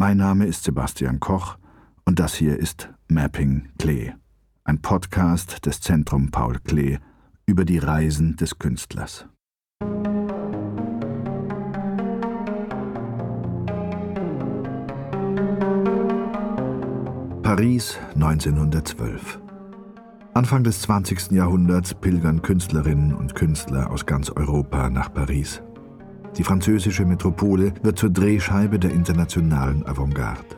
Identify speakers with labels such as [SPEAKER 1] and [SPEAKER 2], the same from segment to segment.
[SPEAKER 1] Mein Name ist Sebastian Koch und das hier ist Mapping Klee, ein Podcast des Zentrum Paul Klee über die Reisen des Künstlers. Paris 1912 Anfang des 20. Jahrhunderts pilgern Künstlerinnen und Künstler aus ganz Europa nach Paris. Die französische Metropole wird zur Drehscheibe der internationalen Avantgarde.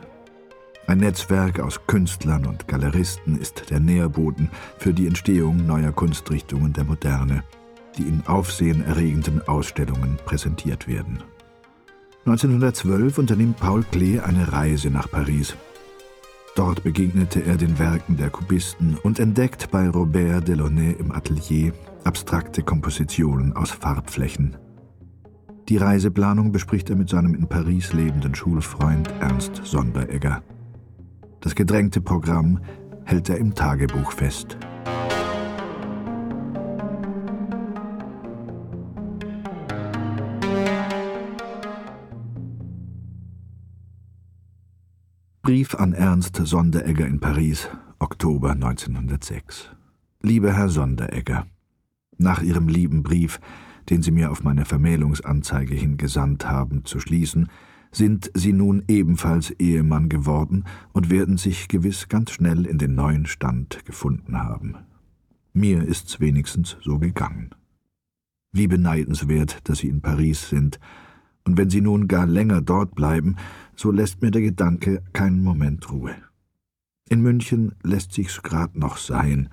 [SPEAKER 1] Ein Netzwerk aus Künstlern und Galeristen ist der Nährboden für die Entstehung neuer Kunstrichtungen der Moderne, die in aufsehenerregenden Ausstellungen präsentiert werden. 1912 unternimmt Paul Klee eine Reise nach Paris Dort begegnete er den Werken der Kubisten und entdeckt bei Robert Delaunay im Atelier abstrakte Kompositionen aus Farbflächen. Die Reiseplanung bespricht er mit seinem in Paris lebenden Schulfreund Ernst Sonderegger. Das gedrängte Programm hält er im Tagebuch fest. Brief an Ernst Sonderegger in Paris, Oktober 1906. Lieber Herr Sonderegger, nach Ihrem lieben Brief, den Sie mir auf meine Vermählungsanzeige hin gesandt haben, zu schließen, sind Sie nun ebenfalls Ehemann geworden und werden sich gewiss ganz schnell in den neuen Stand gefunden haben. Mir ist's wenigstens so gegangen. Wie beneidenswert, dass Sie in Paris sind, und wenn Sie nun gar länger dort bleiben, so lässt mir der Gedanke keinen Moment Ruhe. In München lässt sich's grad noch sein.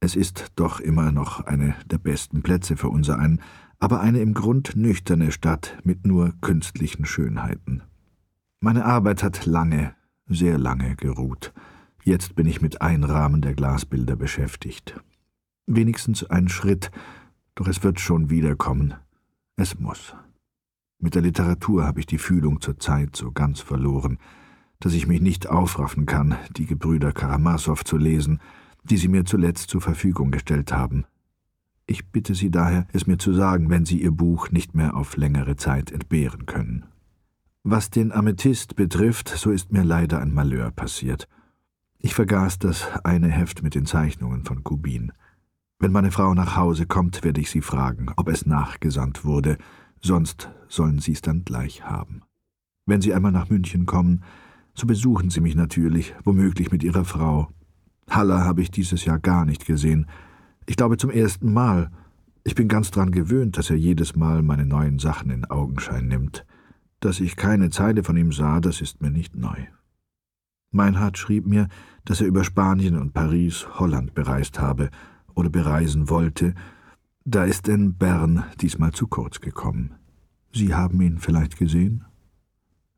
[SPEAKER 1] Es ist doch immer noch eine der besten Plätze für unser einen, aber eine im Grund nüchterne Stadt mit nur künstlichen Schönheiten. Meine Arbeit hat lange, sehr lange geruht. Jetzt bin ich mit Einrahmen der Glasbilder beschäftigt. Wenigstens ein Schritt, doch es wird schon wiederkommen. Es muss. Mit der Literatur habe ich die Fühlung zur Zeit so ganz verloren, dass ich mich nicht aufraffen kann, die Gebrüder Karamasow zu lesen, die Sie mir zuletzt zur Verfügung gestellt haben. Ich bitte Sie daher, es mir zu sagen, wenn Sie Ihr Buch nicht mehr auf längere Zeit entbehren können. Was den Amethyst betrifft, so ist mir leider ein Malheur passiert. Ich vergaß das eine Heft mit den Zeichnungen von Kubin. Wenn meine Frau nach Hause kommt, werde ich sie fragen, ob es nachgesandt wurde, sonst sollen Sie es dann gleich haben. Wenn Sie einmal nach München kommen, so besuchen Sie mich natürlich, womöglich mit Ihrer Frau. Haller habe ich dieses Jahr gar nicht gesehen. Ich glaube zum ersten Mal. Ich bin ganz dran gewöhnt, dass er jedes Mal meine neuen Sachen in Augenschein nimmt. Dass ich keine Zeile von ihm sah, das ist mir nicht neu. Meinhard schrieb mir, dass er über Spanien und Paris Holland bereist habe oder bereisen wollte, da ist denn Bern diesmal zu kurz gekommen. Sie haben ihn vielleicht gesehen?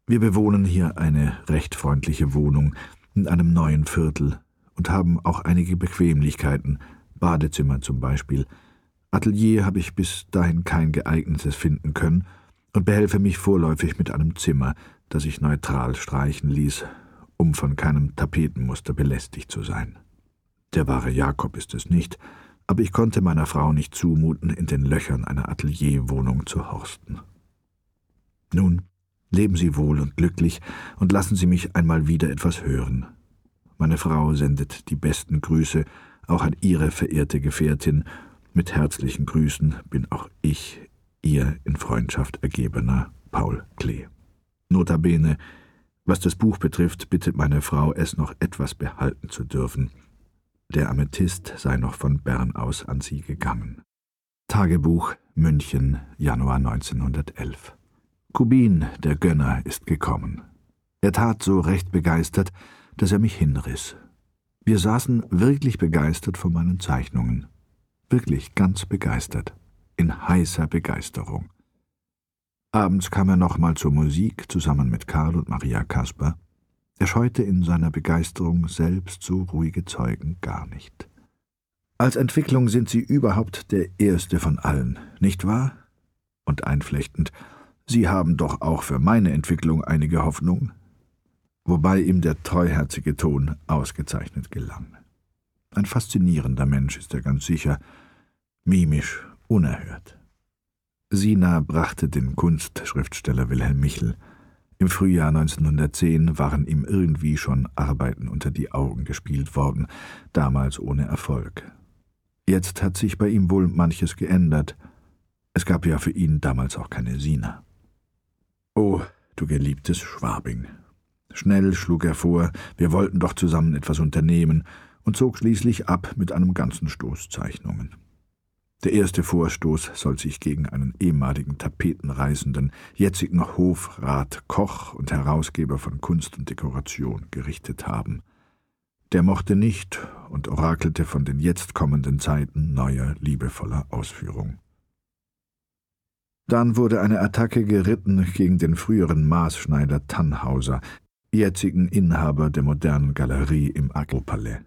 [SPEAKER 1] Wir bewohnen hier eine recht freundliche Wohnung in einem neuen Viertel und haben auch einige Bequemlichkeiten, Badezimmer zum Beispiel. Atelier habe ich bis dahin kein geeignetes finden können und behelfe mich vorläufig mit einem Zimmer, das ich neutral streichen ließ, um von keinem Tapetenmuster belästigt zu sein. Der wahre Jakob ist es nicht, aber ich konnte meiner Frau nicht zumuten, in den Löchern einer Atelierwohnung zu horsten. Nun, leben Sie wohl und glücklich und lassen Sie mich einmal wieder etwas hören. Meine Frau sendet die besten Grüße, auch an Ihre verehrte Gefährtin. Mit herzlichen Grüßen bin auch ich Ihr in Freundschaft ergebener Paul Klee. Notabene, was das Buch betrifft, bittet meine Frau, es noch etwas behalten zu dürfen. Der Amethyst sei noch von Bern aus an sie gegangen. Tagebuch München, Januar 1911. Kubin, der Gönner, ist gekommen. Er tat so recht begeistert, dass er mich hinriss. Wir saßen wirklich begeistert von meinen Zeichnungen. Wirklich ganz begeistert. In heißer Begeisterung. Abends kam er nochmal zur Musik zusammen mit Karl und Maria Kasper. Er scheute in seiner Begeisterung selbst so ruhige Zeugen gar nicht. Als Entwicklung sind Sie überhaupt der erste von allen, nicht wahr? Und einflechtend, Sie haben doch auch für meine Entwicklung einige Hoffnung? Wobei ihm der treuherzige Ton ausgezeichnet gelang. Ein faszinierender Mensch ist er ganz sicher, mimisch, unerhört. Sina brachte den Kunstschriftsteller Wilhelm Michel Im Frühjahr 1910 waren ihm irgendwie schon Arbeiten unter die Augen gespielt worden, damals ohne Erfolg. Jetzt hat sich bei ihm wohl manches geändert. Es gab ja für ihn damals auch keine Sina. Oh, du geliebtes Schwabing. Schnell schlug er vor, wir wollten doch zusammen etwas unternehmen und zog schließlich ab mit einem ganzen Stoß Zeichnungen. Der erste Vorstoß soll sich gegen einen ehemaligen Tapetenreisenden, jetzigen Hofrat, Koch und Herausgeber von Kunst und Dekoration gerichtet haben. Der mochte nicht und orakelte von den jetzt kommenden Zeiten neuer, liebevoller Ausführung. Dann wurde eine Attacke geritten gegen den früheren Maßschneider Tannhauser, jetzigen Inhaber der modernen Galerie im Agropalais.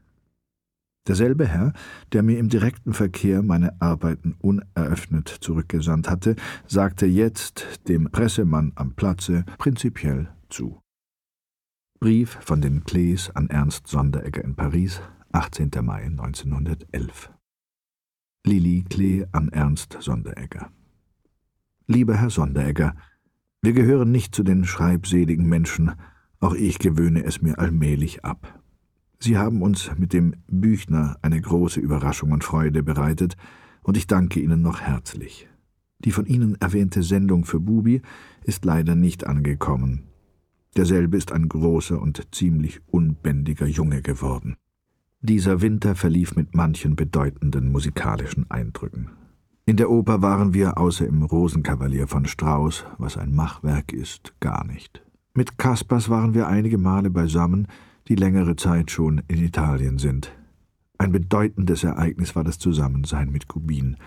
[SPEAKER 1] Derselbe Herr, der mir im direkten Verkehr meine Arbeiten uneröffnet zurückgesandt hatte, sagte jetzt dem Pressemann am Platze prinzipiell zu. Brief von den Klees an Ernst Sonderegger in Paris, 18. Mai 1911. Lili Klee an Ernst Sonderegger. Lieber Herr Sonderegger, wir gehören nicht zu den schreibseligen Menschen, auch ich gewöhne es mir allmählich ab. Sie haben uns mit dem Büchner eine große Überraschung und Freude bereitet, und ich danke Ihnen noch herzlich. Die von Ihnen erwähnte Sendung für Bubi ist leider nicht angekommen. Derselbe ist ein großer und ziemlich unbändiger Junge geworden. Dieser Winter verlief mit manchen bedeutenden musikalischen Eindrücken. In der Oper waren wir außer im Rosenkavalier von Strauss, was ein Machwerk ist, gar nicht. Mit Kaspers waren wir einige Male beisammen, die längere Zeit schon in Italien sind. Ein bedeutendes Ereignis war das Zusammensein mit Kubin.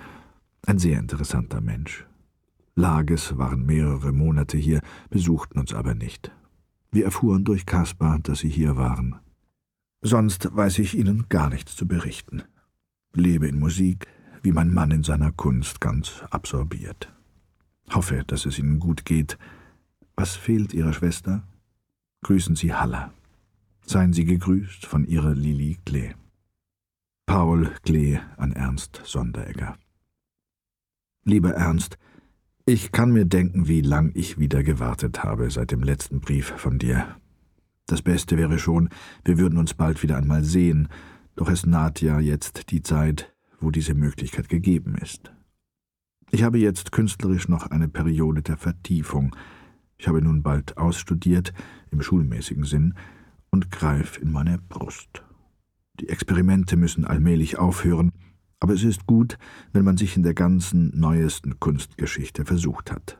[SPEAKER 1] Ein sehr interessanter Mensch. Lages waren mehrere Monate hier, besuchten uns aber nicht. Wir erfuhren durch Kaspar, dass sie hier waren. Sonst weiß ich Ihnen gar nichts zu berichten. Lebe in Musik, wie mein Mann in seiner Kunst ganz absorbiert. Hoffe, dass es Ihnen gut geht. Was fehlt Ihrer Schwester? Grüßen Sie Haller. Seien Sie gegrüßt von Ihrer Lili Klee. Paul Klee an Ernst Sonderegger. Lieber Ernst, ich kann mir denken, wie lang ich wieder gewartet habe seit dem letzten Brief von dir. Das Beste wäre schon, wir würden uns bald wieder einmal sehen, doch es naht ja jetzt die Zeit, wo diese Möglichkeit gegeben ist. Ich habe jetzt künstlerisch noch eine Periode der Vertiefung. Ich habe nun bald ausstudiert, im schulmäßigen Sinn, und greif in meine Brust. Die Experimente müssen allmählich aufhören, aber es ist gut, wenn man sich in der ganzen neuesten Kunstgeschichte versucht hat.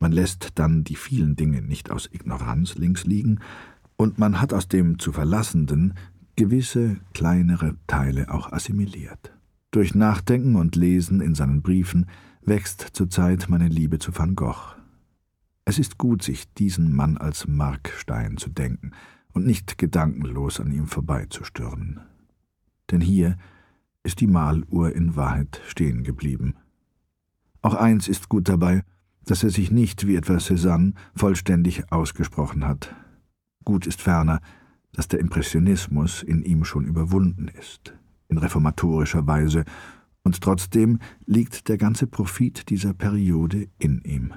[SPEAKER 1] Man lässt dann die vielen Dinge nicht aus Ignoranz links liegen, und man hat aus dem zu Verlassenden gewisse kleinere Teile auch assimiliert. Durch Nachdenken und Lesen in seinen Briefen wächst zurzeit meine Liebe zu Van Gogh. Es ist gut, sich diesen Mann als Markstein zu denken, und nicht gedankenlos an ihm vorbeizustürmen. Denn hier ist die Maluhr in Wahrheit stehen geblieben. Auch eins ist gut dabei, dass er sich nicht, wie etwa Cézanne, vollständig ausgesprochen hat. Gut ist ferner, dass der Impressionismus in ihm schon überwunden ist, in reformatorischer Weise, und trotzdem liegt der ganze Profit dieser Periode in ihm.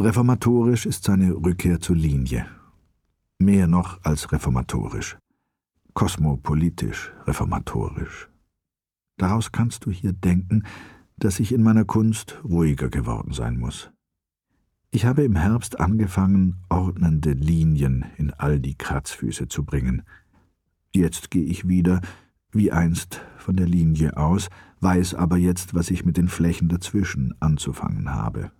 [SPEAKER 1] Reformatorisch ist seine Rückkehr zur Linie mehr noch als reformatorisch, kosmopolitisch reformatorisch. Daraus kannst du hier denken, dass ich in meiner Kunst ruhiger geworden sein muss. Ich habe im Herbst angefangen, ordnende Linien in all die Kratzfüße zu bringen. Jetzt gehe ich wieder, wie einst, von der Linie aus, weiß aber jetzt, was ich mit den Flächen dazwischen anzufangen habe.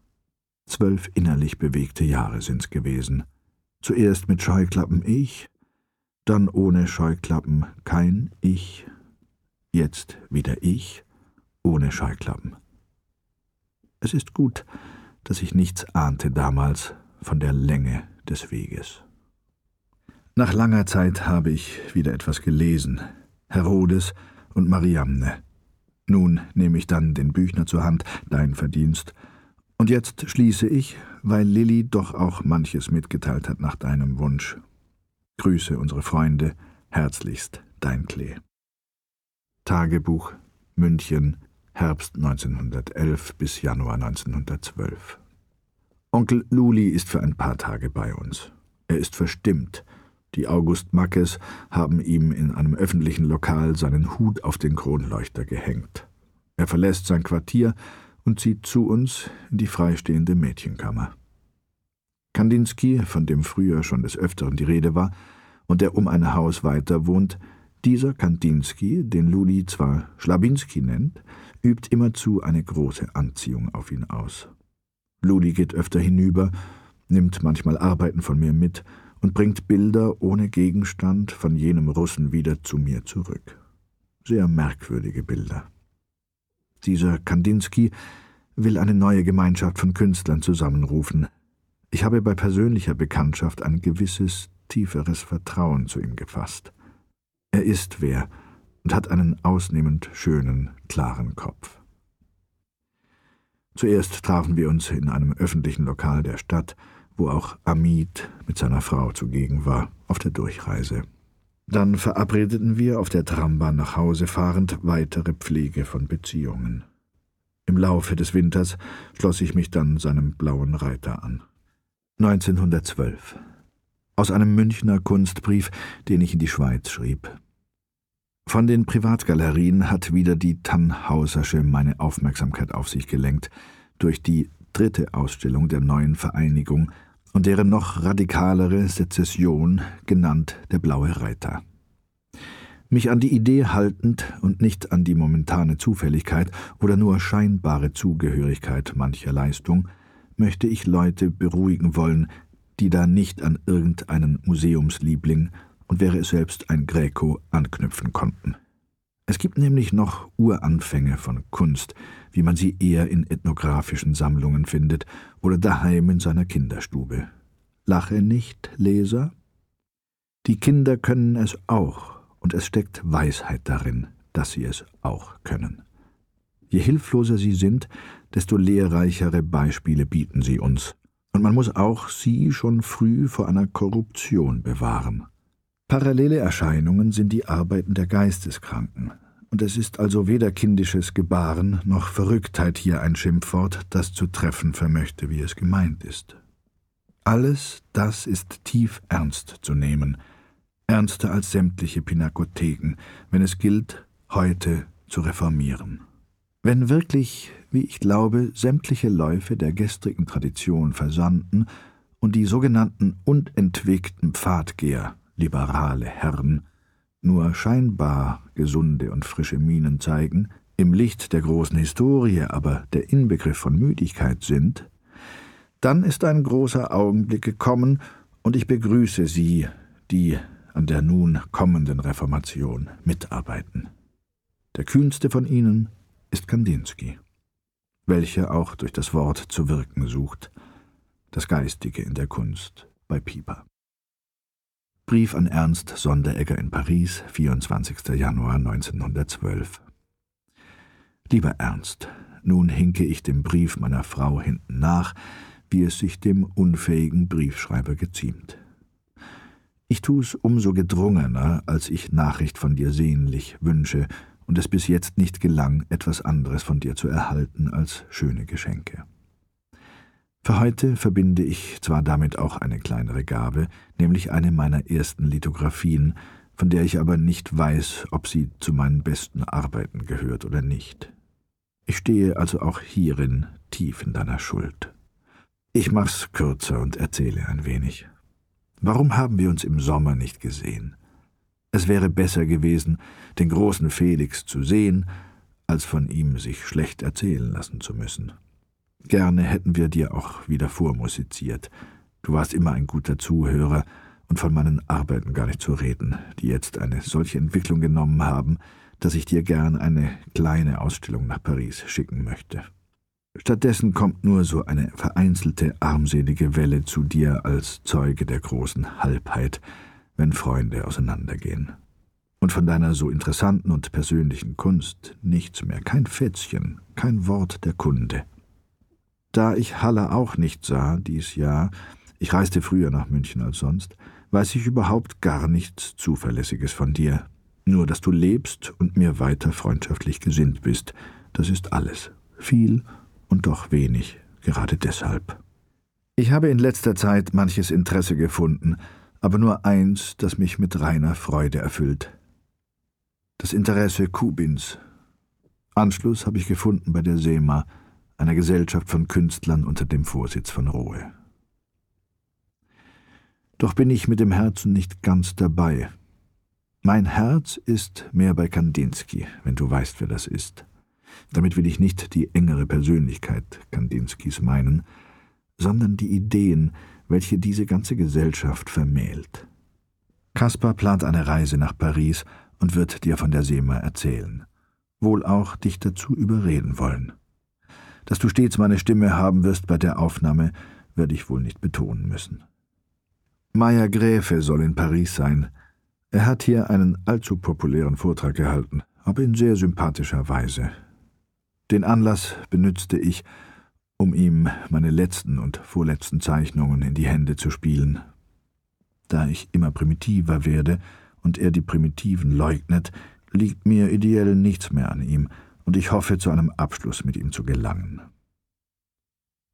[SPEAKER 1] Zwölf innerlich bewegte Jahre sind's gewesen. Zuerst mit Scheuklappen ich, dann ohne Scheuklappen kein Ich, jetzt wieder ich, ohne Scheuklappen. Es ist gut, dass ich nichts ahnte damals von der Länge des Weges. Nach langer Zeit habe ich wieder etwas gelesen, Herodes und Mariamne. Nun nehme ich dann den Büchner zur Hand, dein Verdienst, und jetzt schließe ich, weil Lilli doch auch manches mitgeteilt hat nach deinem Wunsch. Grüße unsere Freunde, herzlichst dein Klee. Tagebuch München, Herbst 1911 bis Januar 1912. Onkel Luli ist für ein paar Tage bei uns. Er ist verstimmt. Die August Mackes haben ihm in einem öffentlichen Lokal seinen Hut auf den Kronleuchter gehängt. Er verlässt sein Quartier und zieht zu uns in die freistehende Mädchenkammer. Kandinsky, von dem früher schon des Öfteren die Rede war, und der um ein Haus weiter wohnt, dieser Kandinsky, den Luli zwar Schlabinski nennt, übt immerzu eine große Anziehung auf ihn aus. Luli geht öfter hinüber, nimmt manchmal Arbeiten von mir mit und bringt Bilder ohne Gegenstand von jenem Russen wieder zu mir zurück. Sehr merkwürdige Bilder. Dieser Kandinsky will eine neue Gemeinschaft von Künstlern zusammenrufen. Ich habe bei persönlicher Bekanntschaft ein gewisses, tieferes Vertrauen zu ihm gefasst. Er ist wer und hat einen ausnehmend schönen, klaren Kopf. Zuerst trafen wir uns in einem öffentlichen Lokal der Stadt, wo auch Amit mit seiner Frau zugegen war, auf der Durchreise. Dann verabredeten wir auf der Trambahn nach Hause fahrend weitere Pflege von Beziehungen. Im Laufe des Winters schloss ich mich dann seinem blauen Reiter an. 1912. Aus einem Münchner Kunstbrief, den ich in die Schweiz schrieb. Von den Privatgalerien hat wieder die Tannhausersche meine Aufmerksamkeit auf sich gelenkt, durch die dritte Ausstellung der neuen Vereinigung und deren noch radikalere Sezession, genannt der Blaue Reiter. Mich an die Idee haltend und nicht an die momentane Zufälligkeit oder nur scheinbare Zugehörigkeit mancher Leistung, möchte ich Leute beruhigen wollen, die da nicht an irgendeinen Museumsliebling und wäre es selbst ein Gräko anknüpfen konnten. Es gibt nämlich noch Uranfänge von Kunst, wie man sie eher in ethnografischen Sammlungen findet oder daheim in seiner Kinderstube. Lache nicht, Leser? Die Kinder können es auch, und es steckt Weisheit darin, dass sie es auch können. Je hilfloser sie sind, desto lehrreichere Beispiele bieten sie uns, und man muss auch sie schon früh vor einer Korruption bewahren. Parallele Erscheinungen sind die Arbeiten der Geisteskranken, und es ist also weder kindisches Gebaren noch Verrücktheit hier ein Schimpfwort, das zu treffen vermöchte, wie es gemeint ist. Alles das ist tief ernst zu nehmen, ernster als sämtliche Pinakotheken, wenn es gilt, heute zu reformieren. Wenn wirklich, wie ich glaube, sämtliche Läufe der gestrigen Tradition versanden und die sogenannten unentwegten Pfadgeher, liberale Herren, nur scheinbar gesunde und frische Mienen zeigen, im Licht der großen Historie aber der Inbegriff von Müdigkeit sind, dann ist ein großer Augenblick gekommen, und ich begrüße Sie, die an der nun kommenden Reformation mitarbeiten. Der kühnste von ihnen ist Kandinsky, welcher auch durch das Wort zu wirken sucht, das Geistige in der Kunst bei Pieper. Brief an Ernst Sonderegger in Paris, 24. Januar 1912. Lieber Ernst, nun hinke ich dem Brief meiner Frau hinten nach, wie es sich dem unfähigen Briefschreiber geziemt. Ich tu's umso gedrungener, als ich Nachricht von dir sehnlich wünsche und es bis jetzt nicht gelang, etwas anderes von dir zu erhalten als schöne Geschenke. Für heute verbinde ich zwar damit auch eine kleinere Gabe, nämlich eine meiner ersten Lithografien, von der ich aber nicht weiß, ob sie zu meinen besten Arbeiten gehört oder nicht. Ich stehe also auch hierin tief in deiner Schuld. Ich mach's kürzer und erzähle ein wenig. Warum haben wir uns im Sommer nicht gesehen? Es wäre besser gewesen, den großen Felix zu sehen, als von ihm sich schlecht erzählen lassen zu müssen. Gerne hätten wir dir auch wieder vormusiziert. Du warst immer ein guter Zuhörer und von meinen Arbeiten gar nicht zu reden, die jetzt eine solche Entwicklung genommen haben, dass ich dir gern eine kleine Ausstellung nach Paris schicken möchte. Stattdessen kommt nur so eine vereinzelte, armselige Welle zu dir als Zeuge der großen Halbheit, wenn Freunde auseinandergehen. Und von deiner so interessanten und persönlichen Kunst nichts mehr, kein Fätzchen, kein Wort der Kunde. Da ich Halle auch nicht sah dies Jahr, ich reiste früher nach München als sonst, weiß ich überhaupt gar nichts Zuverlässiges von dir. Nur, dass du lebst und mir weiter freundschaftlich gesinnt bist, das ist alles. Viel und doch wenig, gerade deshalb. Ich habe in letzter Zeit manches Interesse gefunden, aber nur eins, das mich mit reiner Freude erfüllt. Das Interesse Kubins. Anschluss habe ich gefunden bei der SEMA, einer Gesellschaft von Künstlern unter dem Vorsitz von Rohe. Doch bin ich mit dem Herzen nicht ganz dabei. Mein Herz ist mehr bei Kandinsky, wenn du weißt, wer das ist. Damit will ich nicht die engere Persönlichkeit Kandinskys meinen, sondern die Ideen, welche diese ganze Gesellschaft vermählt. Kaspar plant eine Reise nach Paris und wird dir von der SEMA erzählen. Wohl auch dich dazu überreden wollen. Dass du stets meine Stimme haben wirst bei der Aufnahme, werde ich wohl nicht betonen müssen. Meyer Gräfe soll in Paris sein. Er hat hier einen allzu populären Vortrag gehalten, aber in sehr sympathischer Weise. Den Anlass benützte ich, um ihm meine letzten und vorletzten Zeichnungen in die Hände zu spielen. Da ich immer primitiver werde und er die Primitiven leugnet, liegt mir ideell nichts mehr an ihm, und ich hoffe, zu einem Abschluss mit ihm zu gelangen.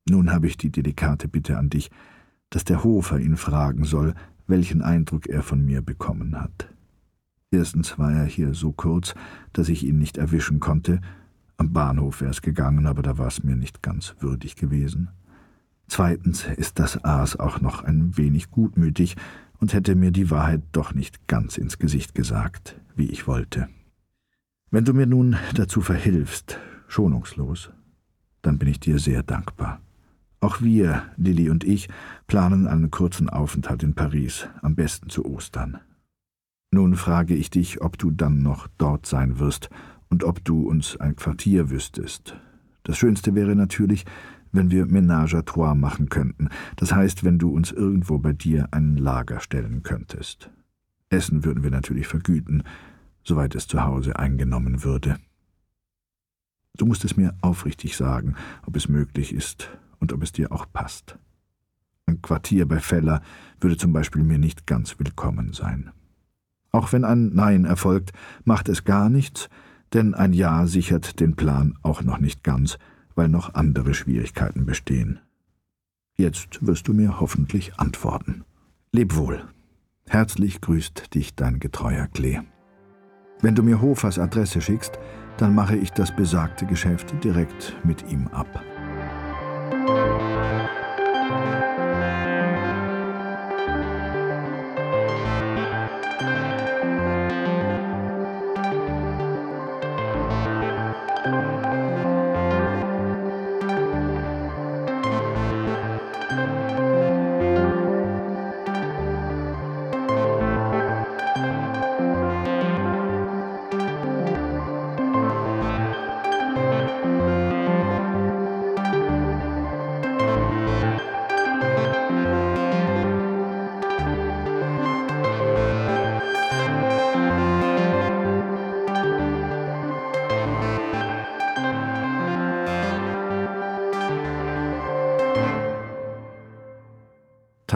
[SPEAKER 1] Nun habe ich die delikate Bitte an dich, dass der Hofer ihn fragen soll, welchen Eindruck er von mir bekommen hat. Erstens war er hier so kurz, dass ich ihn nicht erwischen konnte, am Bahnhof wäre es gegangen, aber da war es mir nicht ganz würdig gewesen. Zweitens ist das Aas auch noch ein wenig gutmütig und hätte mir die Wahrheit doch nicht ganz ins Gesicht gesagt, wie ich wollte. Wenn du mir nun dazu verhilfst, schonungslos, dann bin ich dir sehr dankbar. Auch wir, Lilly und ich, planen einen kurzen Aufenthalt in Paris, am besten zu Ostern. Nun frage ich dich, ob du dann noch dort sein wirst und ob du uns ein Quartier wüsstest. Das Schönste wäre natürlich, wenn wir Ménage à trois machen könnten, das heißt, wenn du uns irgendwo bei dir ein Lager stellen könntest. Essen würden wir natürlich vergüten, soweit es zu Hause eingenommen würde. Du musst es mir aufrichtig sagen, ob es möglich ist und ob es dir auch passt. Ein Quartier bei Feller würde zum Beispiel mir nicht ganz willkommen sein. Auch wenn ein Nein erfolgt, macht es gar nichts, denn ein Ja sichert den Plan auch noch nicht ganz, weil noch andere Schwierigkeiten bestehen. Jetzt wirst du mir hoffentlich antworten. Leb wohl. Herzlich grüßt dich dein getreuer Klee. Wenn du mir Hofers Adresse schickst, dann mache ich das besagte Geschäft direkt mit ihm ab.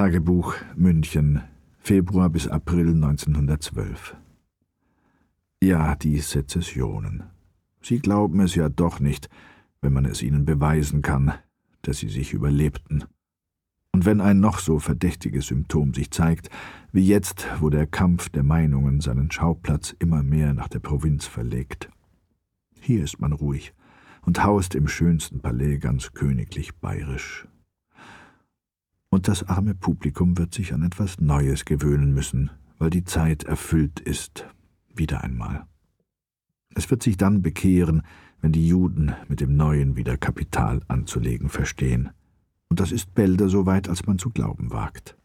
[SPEAKER 1] Tagebuch München, Februar bis April 1912. Ja, die Sezessionen. Sie glauben es ja doch nicht, wenn man es ihnen beweisen kann, dass sie sich überlebten. Und wenn ein noch so verdächtiges Symptom sich zeigt, wie jetzt, wo der Kampf der Meinungen seinen Schauplatz immer mehr nach der Provinz verlegt. Hier ist man ruhig und haust im schönsten Palais ganz königlich bayerisch und das arme Publikum wird sich an etwas Neues gewöhnen müssen, weil die Zeit erfüllt ist, wieder einmal. Es wird sich dann bekehren, wenn die Juden mit dem Neuen wieder Kapital anzulegen verstehen. Und das ist bälder so weit, als man zu glauben wagt.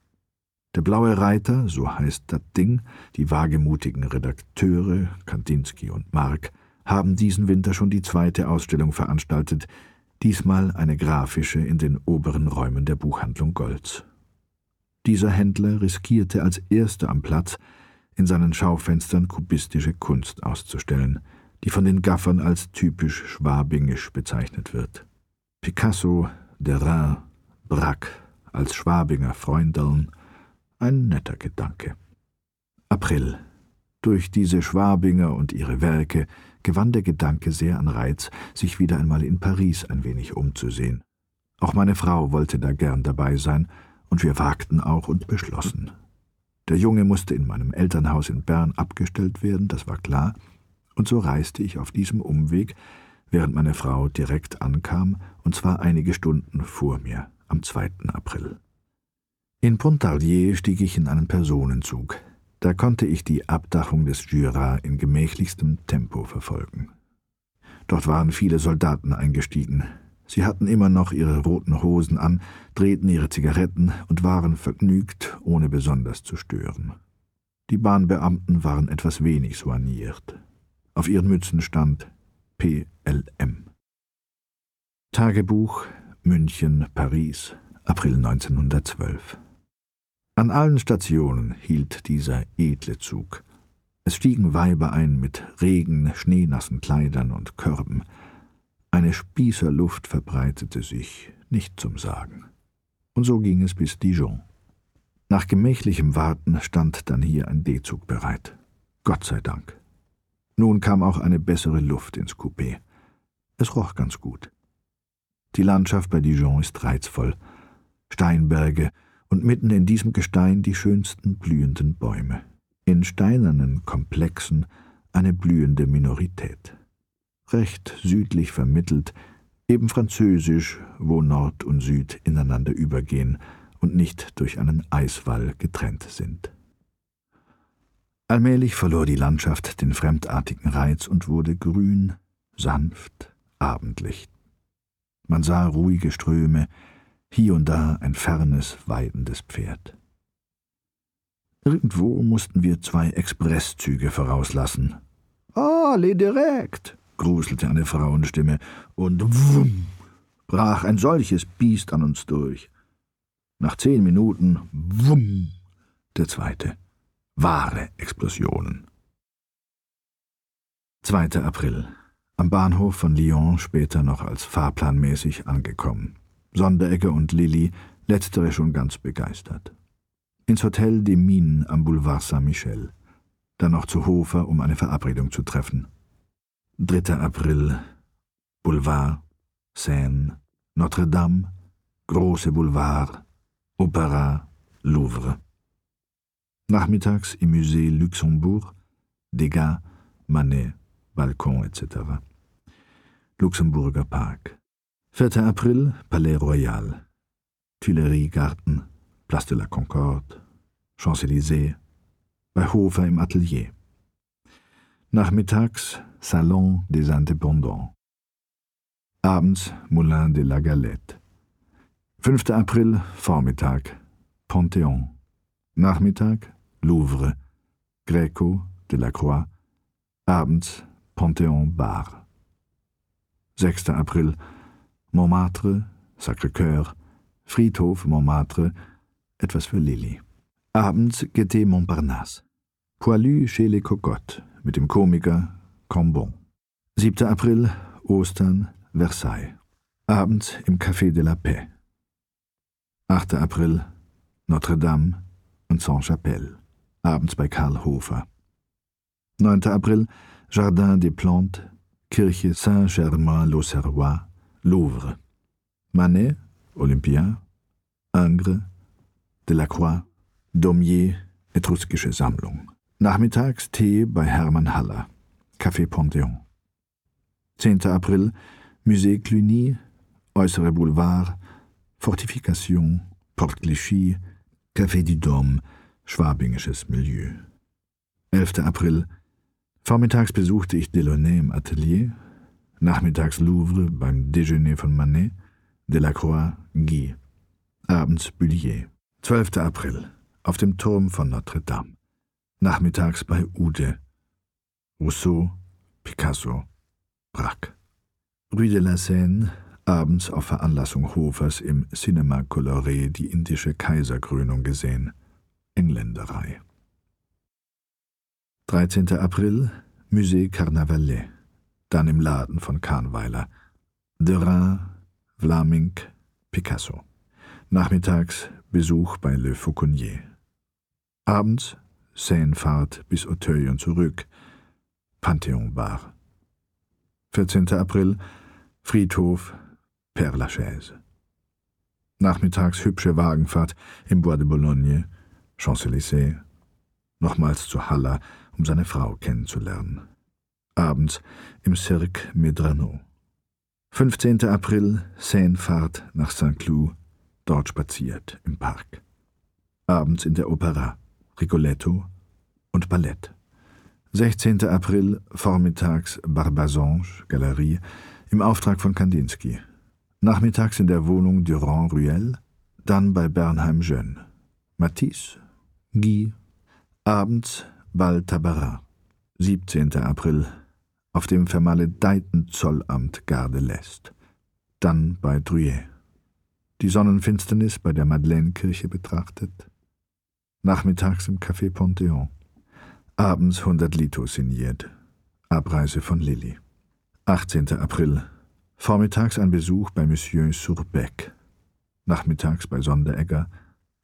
[SPEAKER 1] Der blaue Reiter, so heißt das Ding, die wagemutigen Redakteure, Kandinsky und Mark, haben diesen Winter schon die zweite Ausstellung veranstaltet, diesmal eine grafische in den oberen Räumen der Buchhandlung Golds. Dieser Händler riskierte als erster am Platz, in seinen Schaufenstern kubistische Kunst auszustellen, die von den Gaffern als typisch schwabingisch bezeichnet wird. Picasso, Derain, Braque als Schwabinger Freundeln, ein netter Gedanke. April. Durch diese Schwabinger und ihre Werke gewann der Gedanke sehr an Reiz, sich wieder einmal in Paris ein wenig umzusehen. Auch meine Frau wollte da gern dabei sein, und wir wagten auch und beschlossen. Der Junge musste in meinem Elternhaus in Bern abgestellt werden, das war klar, und so reiste ich auf diesem Umweg, während meine Frau direkt ankam, und zwar einige Stunden vor mir, am 2. April. In Pontarlier stieg ich in einen Personenzug. Da konnte ich die Abdachung des Jura in gemächlichstem Tempo verfolgen. Dort waren viele Soldaten eingestiegen. Sie hatten immer noch ihre roten Hosen an, drehten ihre Zigaretten und waren vergnügt, ohne besonders zu stören. Die Bahnbeamten waren etwas wenig soigniert. Auf ihren Mützen stand PLM. Tagebuch München, Paris, April 1912. An allen Stationen hielt dieser edle Zug. Es stiegen Weiber ein mit regen, schneenassen Kleidern und Körben. Eine Spießerluft verbreitete sich, nicht zum Sagen. Und so ging es bis Dijon. Nach gemächlichem Warten stand dann hier ein D-Zug bereit. Gott sei Dank. Nun kam auch eine bessere Luft ins Coupé. Es roch ganz gut. Die Landschaft bei Dijon ist reizvoll. Steinberge und mitten in diesem Gestein die schönsten blühenden Bäume in steinernen Komplexen eine blühende Minorität. Recht südlich vermittelt, eben französisch, wo Nord und Süd ineinander übergehen und nicht durch einen Eiswall getrennt sind. Allmählich verlor die Landschaft den fremdartigen Reiz und wurde grün, sanft, abendlich. Man sah ruhige Ströme, hier und da ein fernes, weidendes Pferd. Irgendwo mussten wir zwei Expresszüge vorauslassen. Ah, les direct, gruselte eine Frauenstimme, und wumm, brach ein solches Biest an uns durch. Nach zehn Minuten wumm, der zweite. Wahre Explosionen. 2. April. Am Bahnhof von Lyon später noch als fahrplanmäßig angekommen. Sonderegger und Lilly, letztere schon ganz begeistert ins Hotel des Mines am Boulevard Saint-Michel, dann noch zu Hofer, um eine Verabredung zu treffen. 3. April, Boulevard, Seine, Notre-Dame, große Boulevard, Opera, Louvre. Nachmittags im Musée Luxembourg, Degas, Manet, Balkon etc. Luxemburger Park. 4. April, Palais Royal, Tuileries-Garten, Place de la Concorde, Champs-Élysées, bei Hofer im Atelier. Nachmittags Salon des Indépendants. Abends Moulin de la Galette. 5. April Vormittag Panthéon. Nachmittag Louvre, Greco, Delacroix. Abends Panthéon Bar. 6. April Montmartre, Sacré-Cœur, Friedhof Montmartre, etwas für Lilly. Abends Gaieté Montparnasse. Poilu chez les Cocottes mit dem Komiker Cambon. 7. April, Ostern, Versailles. Abends im Café de la Paix. 8. April, Notre-Dame und Saint-Chapelle. Abends bei Karl Hofer. 9. April, Jardin des Plantes, Kirche Saint-Germain-l'Auxerrois, Louvre. Manet, Olympia, Ingres, Delacroix, Daumier, Etruskische Sammlung. Nachmittags Tee bei Hermann Haller, Café Panthéon. 10. April, Musée Cluny, Äußere Boulevard, Fortification, Port Clichy, Café du Dôme, schwabingisches Milieu. 11. April, Vormittags besuchte ich Delaunay im Atelier, nachmittags Louvre beim Déjeuner von Manet, Delacroix, Guy, abends Bullier. 12. April. Auf dem Turm von Notre Dame. Nachmittags bei Ude. Rousseau, Picasso, Braque. Rue de la Seine, abends auf Veranlassung Hofers im Cinema Coloré die indische Kaiserkrönung gesehen. Engländerei. 13. April, Musée Carnavalet. Dann im Laden von Kahnweiler. Derain, Vlaming, Picasso. Nachmittags Besuch bei Le Fauconnier. Abends Seinefahrt bis Auteuil und zurück, Panthéon Bar. 14. April Friedhof Père Lachaise. Nachmittags hübsche Wagenfahrt im Bois de Boulogne, Champs-Élysées, nochmals zu Haller, um seine Frau kennenzulernen. Abends im Cirque Medrano. 15. April, Seinefahrt nach Saint-Cloud, dort spaziert im Park. Abends in der Opera, Rigoletto und Ballett. 16. April, vormittags Barbazange, Galerie, im Auftrag von Kandinsky. Nachmittags in der Wohnung Durand Ruel, dann bei Bernheim Jeune. Matisse, Guy, abends Bal Tabarat. 17. April, auf dem vermaledeiten Zollamt Garde l'Est. Dann bei Druyet. Die Sonnenfinsternis bei der Madeleine-Kirche betrachtet. Nachmittags im Café Ponteon. Abends 100 Lito signiert. Abreise von Lilly. 18. April, Vormittags ein Besuch bei Monsieur Surbeck. Nachmittags bei Sonderegger.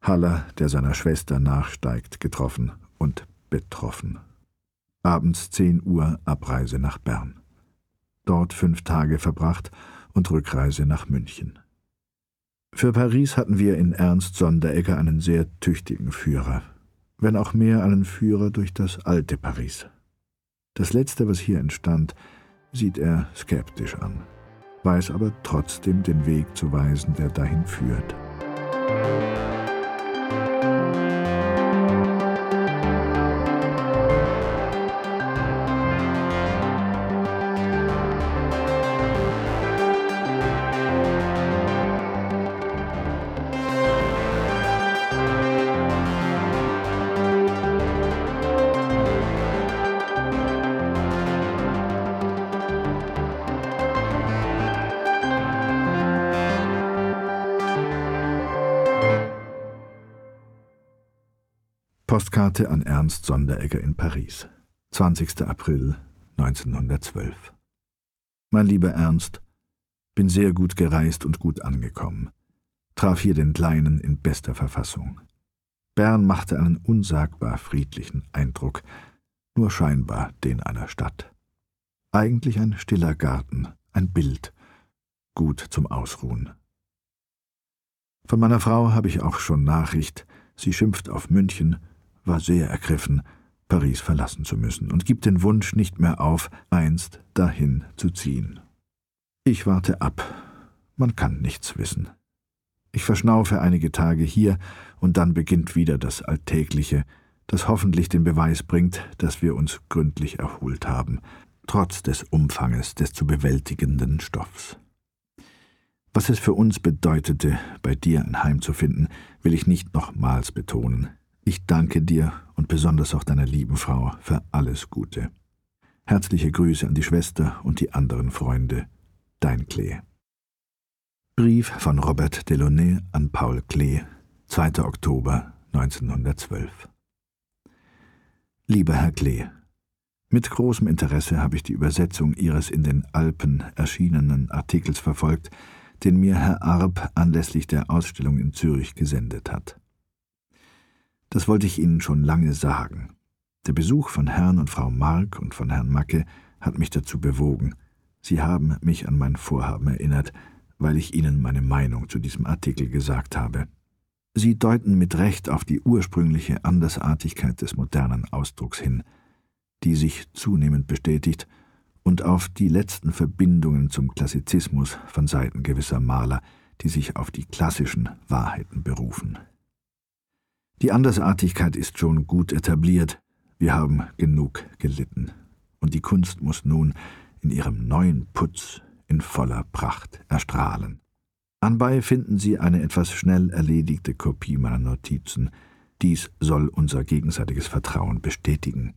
[SPEAKER 1] Haller, der seiner Schwester nachsteigt, getroffen und betroffen. Abends 10 Uhr Abreise nach Bern. Dort fünf Tage verbracht und Rückreise nach München. Für Paris hatten wir in Ernst Sonderegger einen sehr tüchtigen Führer, wenn auch mehr einen Führer durch das alte Paris. Das Letzte, was hier entstand, sieht er skeptisch an weiß aber trotzdem den Weg zu weisen, der dahin führt. Postkarte an Ernst Sonderegger in Paris. 20. April 1912. Mein lieber Ernst, bin sehr gut gereist und gut angekommen. Traf hier den Kleinen in bester Verfassung. Bern machte einen unsagbar friedlichen Eindruck, nur scheinbar den einer Stadt. Eigentlich ein stiller Garten, ein Bild, gut zum Ausruhen. Von meiner Frau habe ich auch schon Nachricht, sie schimpft auf München, war sehr ergriffen, Paris verlassen zu müssen und gibt den Wunsch nicht mehr auf, einst dahin zu ziehen. Ich warte ab. Man kann nichts wissen. Ich verschnaufe einige Tage hier, und dann beginnt wieder das Alltägliche, das hoffentlich den Beweis bringt, dass wir uns gründlich erholt haben, trotz des Umfanges des zu bewältigenden Stoffs. Was es für uns bedeutete, bei dir ein Heim zu finden, will ich nicht nochmals betonen. Ich danke dir und besonders auch deiner lieben Frau für alles Gute. Herzliche Grüße an die Schwester und die anderen Freunde. Dein Klee. Brief von Robert Delaunay an Paul Klee, 2. Oktober 1912. Lieber Herr Klee, mit großem Interesse habe ich die Übersetzung Ihres in den Alpen erschienenen Artikels verfolgt, den mir Herr Arp anlässlich der Ausstellung in Zürich gesendet hat. Das wollte ich Ihnen schon lange sagen. Der Besuch von Herrn und Frau Mark und von Herrn Macke hat mich dazu bewogen. Sie haben mich an mein Vorhaben erinnert, weil ich Ihnen meine Meinung zu diesem Artikel gesagt habe. Sie deuten mit Recht auf die ursprüngliche Andersartigkeit des modernen Ausdrucks hin, die sich zunehmend bestätigt, und auf die letzten Verbindungen zum Klassizismus von Seiten gewisser Maler, die sich auf die klassischen Wahrheiten berufen. Die Andersartigkeit ist schon gut etabliert, wir haben genug gelitten, und die Kunst muss nun in ihrem neuen Putz in voller Pracht erstrahlen. Anbei finden Sie eine etwas schnell erledigte Kopie meiner Notizen. Dies soll unser gegenseitiges Vertrauen bestätigen.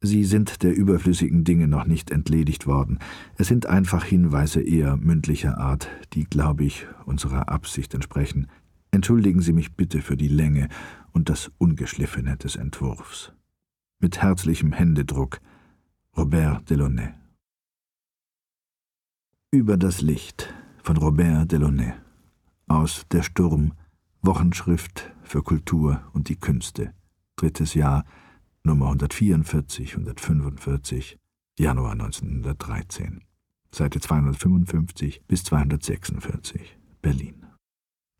[SPEAKER 1] Sie sind der überflüssigen Dinge noch nicht entledigt worden. Es sind einfach Hinweise eher mündlicher Art, die, glaube ich, unserer Absicht entsprechen. Entschuldigen Sie mich bitte für die Länge und das Ungeschliffene des Entwurfs. Mit herzlichem Händedruck Robert Delaunay. Über das Licht von Robert Delaunay aus Der Sturm, Wochenschrift für Kultur und die Künste, drittes Jahr, Nummer 144, 145, Januar 1913, Seite 255 bis 246, Berlin.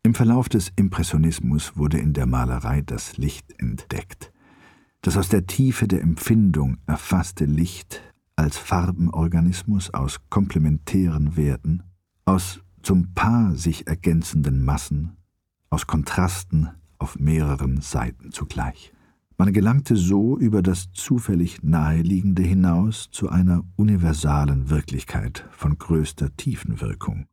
[SPEAKER 1] Im Verlauf des Impressionismus wurde in der Malerei das Licht entdeckt. Das aus der Tiefe der Empfindung erfasste Licht als Farbenorganismus aus komplementären Werten, aus zum Paar sich ergänzenden Massen, aus Kontrasten auf mehreren Seiten zugleich. Man gelangte so über das zufällig Naheliegende hinaus zu einer universalen Wirklichkeit von größter Tiefenwirkung.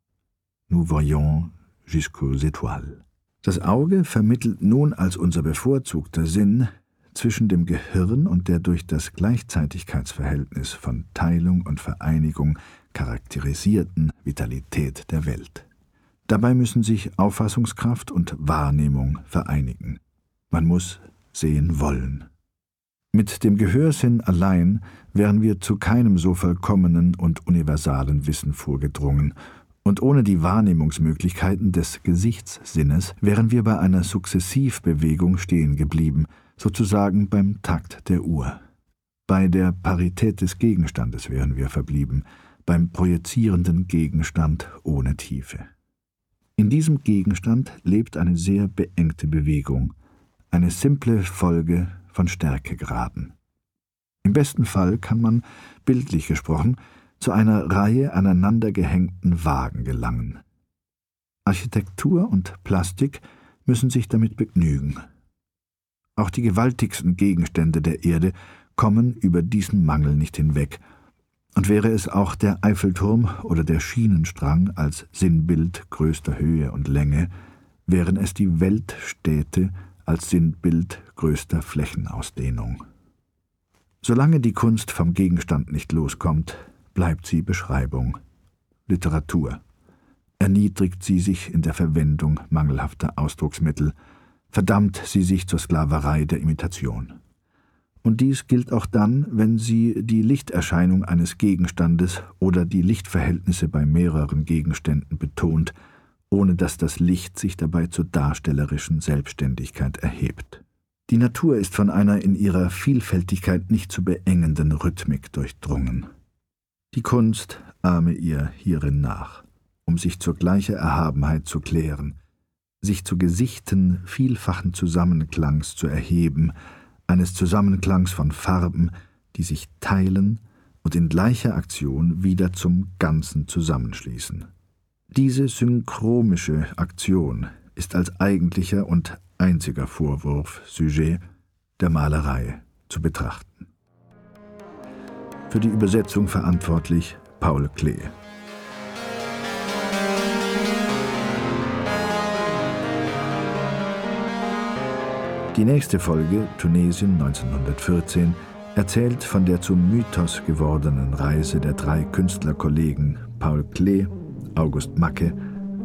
[SPEAKER 1] Nous voyons jusqu'aux étoiles. Das Auge vermittelt nun als unser bevorzugter Sinn zwischen dem Gehirn und der durch das Gleichzeitigkeitsverhältnis von Teilung und Vereinigung charakterisierten Vitalität der Welt. Dabei müssen sich Auffassungskraft und Wahrnehmung vereinigen. Man muss sehen wollen. Mit dem Gehörsinn allein wären wir zu keinem so vollkommenen und universalen Wissen vorgedrungen, und ohne die Wahrnehmungsmöglichkeiten des Gesichtssinnes wären wir bei einer Sukzessivbewegung stehen geblieben, sozusagen beim Takt der Uhr. Bei der Parität des Gegenstandes wären wir verblieben, beim projizierenden Gegenstand ohne Tiefe. In diesem Gegenstand lebt eine sehr beengte Bewegung, eine simple Folge von Stärkegraden. Im besten Fall kann man, bildlich gesprochen, zu einer Reihe aneinandergehängten Wagen gelangen. Architektur und Plastik müssen sich damit begnügen. Auch die gewaltigsten Gegenstände der Erde kommen über diesen Mangel nicht hinweg, und wäre es auch der Eiffelturm oder der Schienenstrang als Sinnbild größter Höhe und Länge, wären es die Weltstädte als Sinnbild größter Flächenausdehnung. Solange die Kunst vom Gegenstand nicht loskommt, bleibt sie Beschreibung, Literatur. Erniedrigt sie sich in der Verwendung mangelhafter Ausdrucksmittel, verdammt sie sich zur Sklaverei der Imitation. Und dies gilt auch dann, wenn sie die Lichterscheinung eines Gegenstandes oder die Lichtverhältnisse bei mehreren Gegenständen betont, ohne dass das Licht sich dabei zur darstellerischen Selbstständigkeit erhebt. Die Natur ist von einer in ihrer Vielfältigkeit nicht zu beengenden Rhythmik durchdrungen. Die Kunst ahme ihr hierin nach, um sich zur gleicher Erhabenheit zu klären, sich zu Gesichten vielfachen Zusammenklangs zu erheben, eines Zusammenklangs von Farben, die sich teilen und in gleicher Aktion wieder zum Ganzen zusammenschließen. Diese synchromische Aktion ist als eigentlicher und einziger Vorwurf, Sujet, der Malerei zu betrachten. Für die Übersetzung verantwortlich Paul Klee. Die nächste Folge, Tunesien 1914, erzählt von der zum Mythos gewordenen Reise der drei Künstlerkollegen Paul Klee, August Macke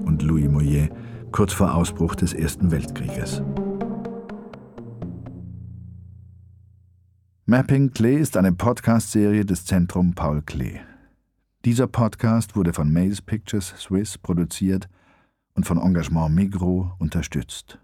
[SPEAKER 1] und Louis Moyer kurz vor Ausbruch des Ersten Weltkrieges. Mapping Klee ist eine Podcast-Serie des Zentrum Paul Klee. Dieser Podcast wurde von Maze Pictures Swiss produziert und von Engagement Migro unterstützt.